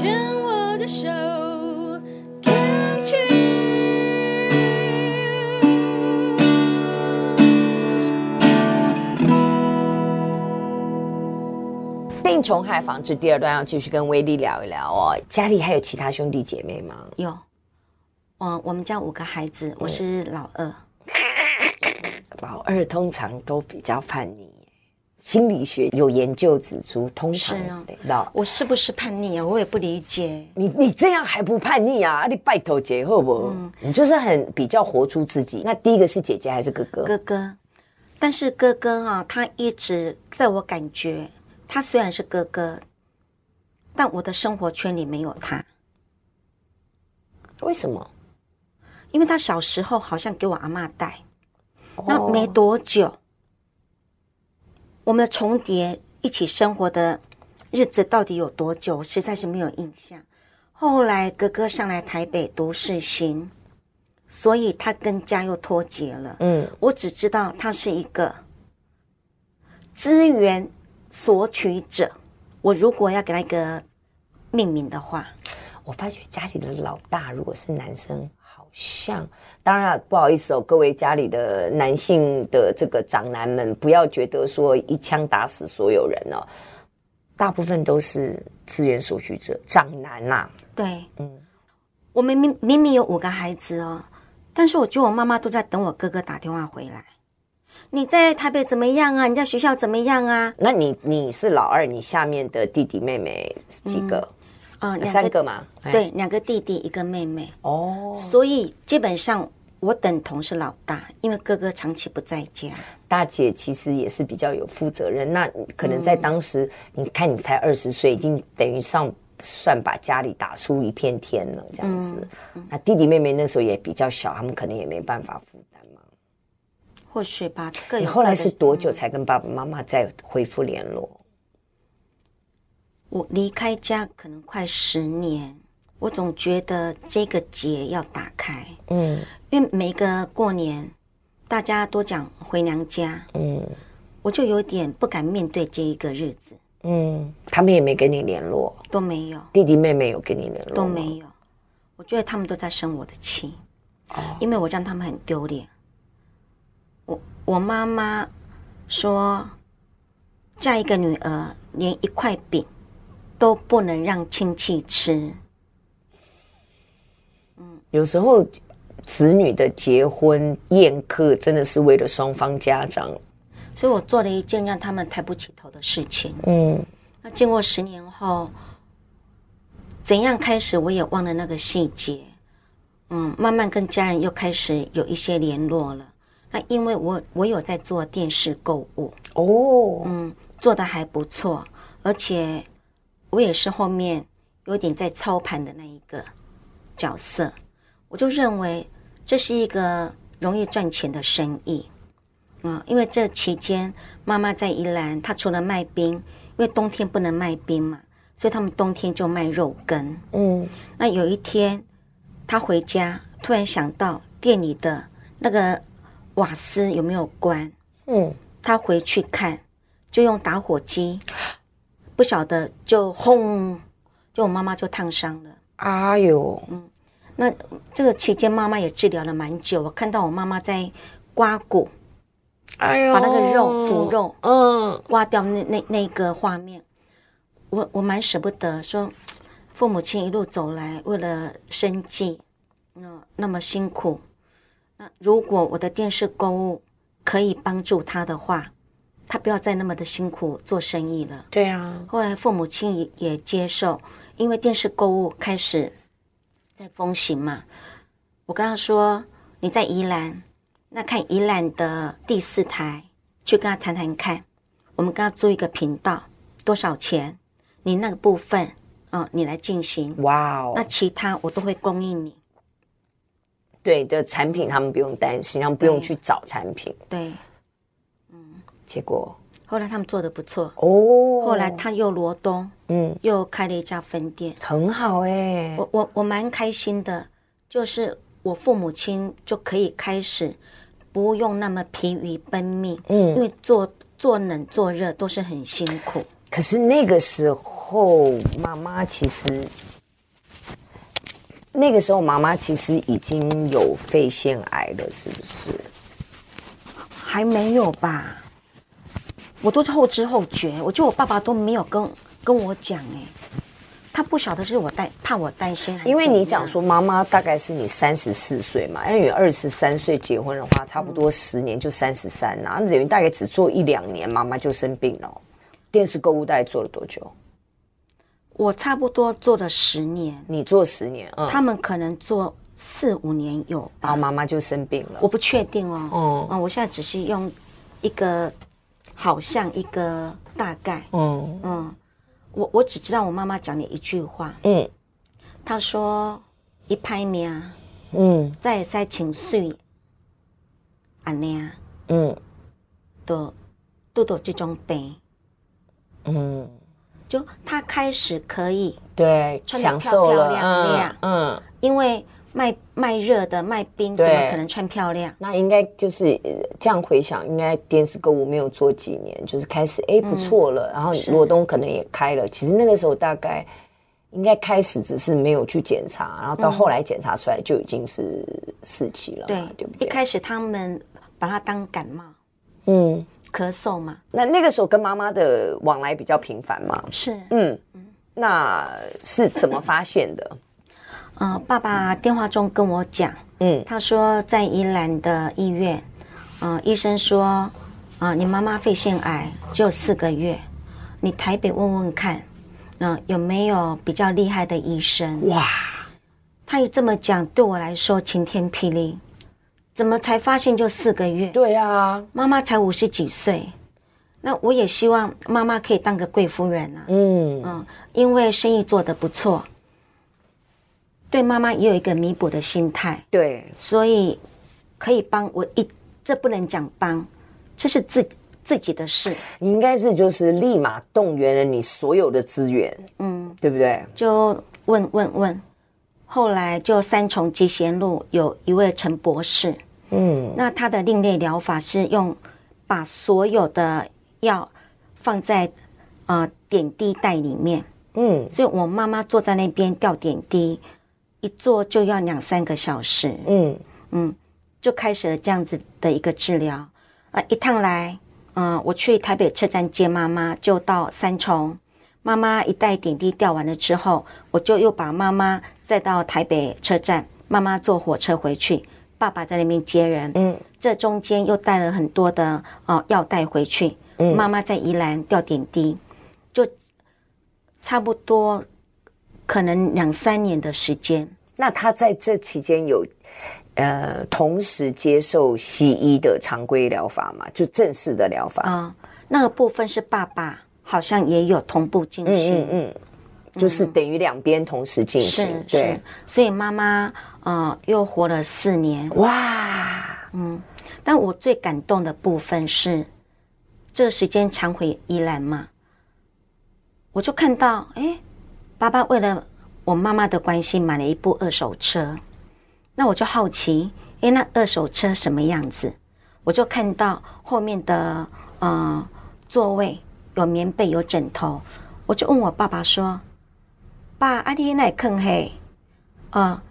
牵我的手，Can't。病虫害防治第二段要继续跟威力聊一聊哦。家里还有其他兄弟姐妹吗？有，我我们家五个孩子，我是老二。嗯老二通常都比较叛逆，心理学有研究指出，通常我是不是叛逆啊？我也不理解。你你这样还不叛逆啊？你拜托姐好不？嗯，你就是很比较活出自己。那第一个是姐姐还是哥哥？哥哥，但是哥哥啊，他一直在我感觉，他虽然是哥哥，但我的生活圈里没有他。为什么？因为他小时候好像给我阿嬷带。那没多久，我们的重叠一起生活的日子到底有多久？实在是没有印象。后来哥哥上来台北读世新，所以他跟家又脱节了。嗯，我只知道他是一个资源索取者。我如果要给他一个命名的话，我发觉家里的老大如果是男生。像，当然了，不好意思哦，各位家里的男性的这个长男们，不要觉得说一枪打死所有人哦，大部分都是资源索取者，长男呐、啊。对，嗯，我明明明明有五个孩子哦，但是我觉得我妈妈都在等我哥哥打电话回来。你在台北怎么样啊？你在学校怎么样啊？那你你是老二，你下面的弟弟妹妹几个？嗯嗯、呃，三个嘛，对，两个弟弟，一个妹妹。哦，所以基本上我等同是老大，因为哥哥长期不在家。大姐其实也是比较有负责任，那可能在当时，嗯、你看你才二十岁，已经等于上算把家里打出一片天了，这样子。嗯、那弟弟妹妹那时候也比较小，他们可能也没办法负担嘛。或许吧。你后来是多久才跟爸爸妈妈再恢复联络？我离开家可能快十年，我总觉得这个结要打开，嗯，因为每个过年大家都讲回娘家，嗯，我就有点不敢面对这一个日子，嗯，他们也没跟你联络，都没有，弟弟妹妹有跟你联络，都没有，我觉得他们都在生我的气，哦，因为我让他们很丢脸，我我妈妈说嫁一个女儿连一块饼。都不能让亲戚吃。嗯，有时候子女的结婚宴客真的是为了双方家长，所以我做了一件让他们抬不起头的事情。嗯，那经过十年后，怎样开始我也忘了那个细节。嗯，慢慢跟家人又开始有一些联络了。那因为我我有在做电视购物哦，嗯，做的还不错，而且。我也是后面有点在操盘的那一个角色，我就认为这是一个容易赚钱的生意，嗯，因为这期间妈妈在宜兰，她除了卖冰，因为冬天不能卖冰嘛，所以他们冬天就卖肉羹。嗯，那有一天她回家，突然想到店里的那个瓦斯有没有关？嗯，她回去看，就用打火机。不晓得就轰，就我妈妈就烫伤了。哎呦，嗯，那这个期间妈妈也治疗了蛮久。我看到我妈妈在刮骨，哎呦，把那个肉腐肉，嗯，刮掉那那那个画面，我我蛮舍不得。说父母亲一路走来，为了生计，嗯那么辛苦。那如果我的电视购物可以帮助他的话。他不要再那么的辛苦做生意了。对啊，后来父母亲也也接受，因为电视购物开始在风行嘛。我跟他说：“你在宜兰，那看宜兰的第四台，去跟他谈谈看。我们跟他租一个频道，多少钱？你那个部分，哦，你来进行。哇哦，那其他我都会供应你。对的产品，他们不用担心，他们不用去找产品。对。对”结果后来他们做的不错哦。后来他又罗东，嗯，又开了一家分店，很好哎、欸。我我我蛮开心的，就是我父母亲就可以开始不用那么疲于奔命，嗯，因为做做冷做热都是很辛苦。可是那个时。候妈妈其实，那个时候妈妈其实已经有肺腺癌了，是不是？还没有吧？我都是后知后觉，我觉得我爸爸都没有跟跟我讲哎。他不晓得是我担怕我担心，因为你讲说妈妈大概是你三十四岁嘛，因为你二十三岁结婚的话，差不多十年就三十三啦，那等于大概只做一两年，妈妈就生病了。电视购物大概做了多久？我差不多做了十年，你做十年，嗯，他们可能做四五年有，然后妈妈就生病了。我不确定哦，嗯，嗯，我现在只是用一个好像一个大概，嗯。嗯。我我只知道我妈妈讲的一句话，嗯，她说一拍面，嗯，再塞情绪，安尼，嗯，都都都这种病，嗯，就她开始可以对享受了，嗯嗯，因为卖卖热的卖冰，怎么可能穿漂亮？那应该就是这样回想，应该电视购物没有做几年，就是开始哎不错了，然后罗东可能也开了。其实那个时候大概应该开始只是没有去检查，然后到后来检查出来就已经是四期了，对对不对？一开始他们把它当感冒，嗯，咳嗽嘛。那那个时候跟妈妈的往来比较频繁嘛？是，嗯，那是怎么发现的？嗯、呃，爸爸电话中跟我讲，嗯，他说在宜兰的医院，嗯、呃，医生说，啊、呃，你妈妈肺腺癌只有四个月，你台北问问看，嗯、呃，有没有比较厉害的医生？哇，他一这么讲，对我来说晴天霹雳，怎么才发现就四个月？对啊，妈妈才五十几岁，那我也希望妈妈可以当个贵夫人啊，嗯嗯，因为生意做得不错。对妈妈也有一个弥补的心态，对，所以可以帮我一，这不能讲帮，这是自自己的事。你应该是就是立马动员了你所有的资源，嗯，对不对？就问问问，后来就三重集贤路有一位陈博士，嗯，那他的另类疗法是用把所有的药放在呃点滴袋里面，嗯，所以我妈妈坐在那边吊点滴。一做就要两三个小时，嗯嗯，就开始了这样子的一个治疗啊。一趟来，嗯，我去台北车站接妈妈，就到三重。妈妈一袋点滴吊完了之后，我就又把妈妈再到台北车站。妈妈坐火车回去，爸爸在那边接人。嗯，这中间又带了很多的哦药袋回去。嗯，妈妈在宜兰吊点滴，就差不多。可能两三年的时间，那他在这期间有，呃，同时接受西医的常规疗法吗？就正式的疗法？啊、嗯，那个部分是爸爸好像也有同步进行，嗯，嗯，嗯，就是等于两边同时进行，是对。是，所以妈妈呃又活了四年，哇，嗯，但我最感动的部分是，这个时间常回宜兰嘛，我就看到哎。爸爸为了我妈妈的关系买了一部二手车，那我就好奇，诶，那二手车什么样子？我就看到后面的呃座位有棉被有枕头，我就问我爸爸说：“爸，阿弟那坑嘿，啊，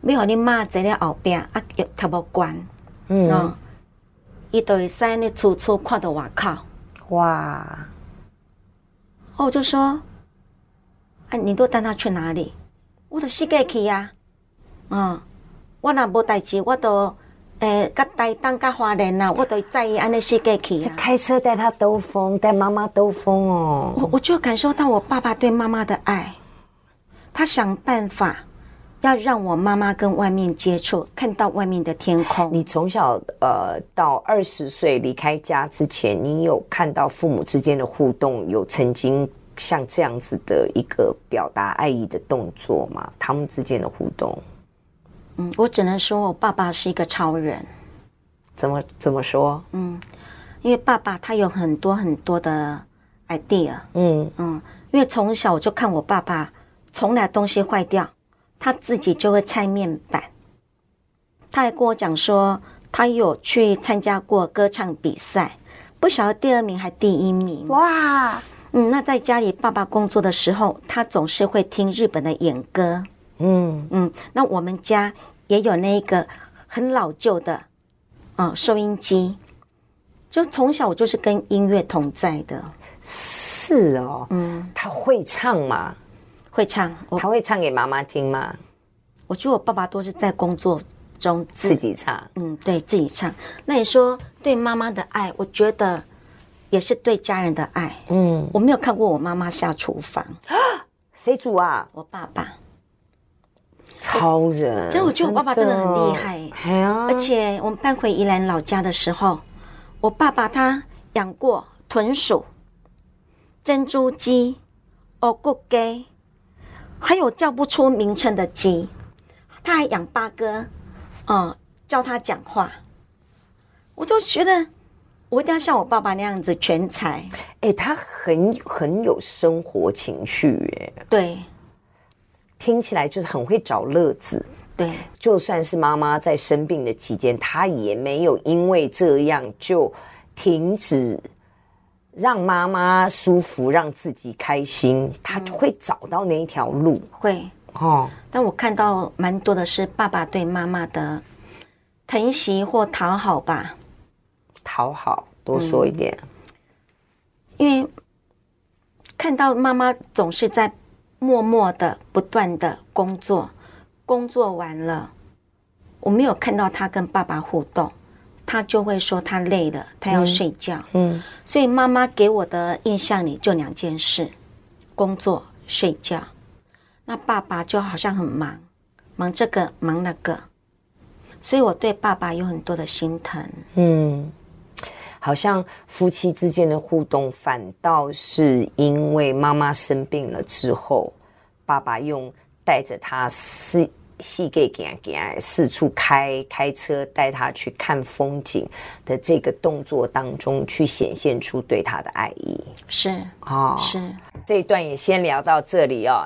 你和你妈坐了后边啊，又特别关，嗯，一对三的处处看到外靠，哇，我就说。”哎、啊，你都带他去哪里？我都世界去呀，嗯，我若无代志，我都诶，甲台东甲花莲呐，我都在意安尼世界去。就开车带他兜风，带妈妈兜风哦。我我就感受到我爸爸对妈妈的爱，他想办法要让我妈妈跟外面接触，看到外面的天空。你从小呃到二十岁离开家之前，你有看到父母之间的互动？有曾经？像这样子的一个表达爱意的动作嘛，他们之间的互动，嗯，我只能说我爸爸是一个超人。怎么怎么说？嗯，因为爸爸他有很多很多的 idea。嗯嗯，因为从小我就看我爸爸，从来东西坏掉，他自己就会拆面板。他还跟我讲说，他有去参加过歌唱比赛，不晓得第二名还第一名。哇！嗯，那在家里爸爸工作的时候，他总是会听日本的演歌。嗯嗯，那我们家也有那个很老旧的，嗯，收音机。就从小我就是跟音乐同在的。是哦，嗯，他会唱吗？会唱，他会唱给妈妈听吗？我觉得我爸爸都是在工作中自，自己唱。嗯，对自己唱。那你说对妈妈的爱，我觉得也是对家人的爱。嗯，我没有看过我妈妈下厨房。谁煮啊？我爸爸。超人。真的，我觉得我爸爸真的很厉害。啊、而且我们搬回宜兰老家的时候，我爸爸他养过豚鼠。珍珠鸡、哦，骨鸡，还有叫不出名称的鸡，他还养八哥，嗯，教他讲话，我就觉得我一定要像我爸爸那样子全才。哎、欸，他很很有生活情趣，哎，对，听起来就是很会找乐子。对，就算是妈妈在生病的期间，他也没有因为这样就停止。让妈妈舒服，让自己开心，他就会找到那一条路。嗯、会哦，但我看到蛮多的是爸爸对妈妈的疼惜或讨好吧。讨好，多说一点。嗯、因为看到妈妈总是在默默的、不断的工作，工作完了，我没有看到他跟爸爸互动。他就会说他累了，他要睡觉。嗯，嗯，所以妈妈给我的印象里就两件事：工作、睡觉。那爸爸就好像很忙，忙这个忙那个，所以我对爸爸有很多的心疼。嗯，好像夫妻之间的互动，反倒是因为妈妈生病了之后，爸爸用带着他四。细给给给四处开开车带他去看风景的这个动作当中，去显现出对他的爱意。是哦，是。这一段也先聊到这里哦。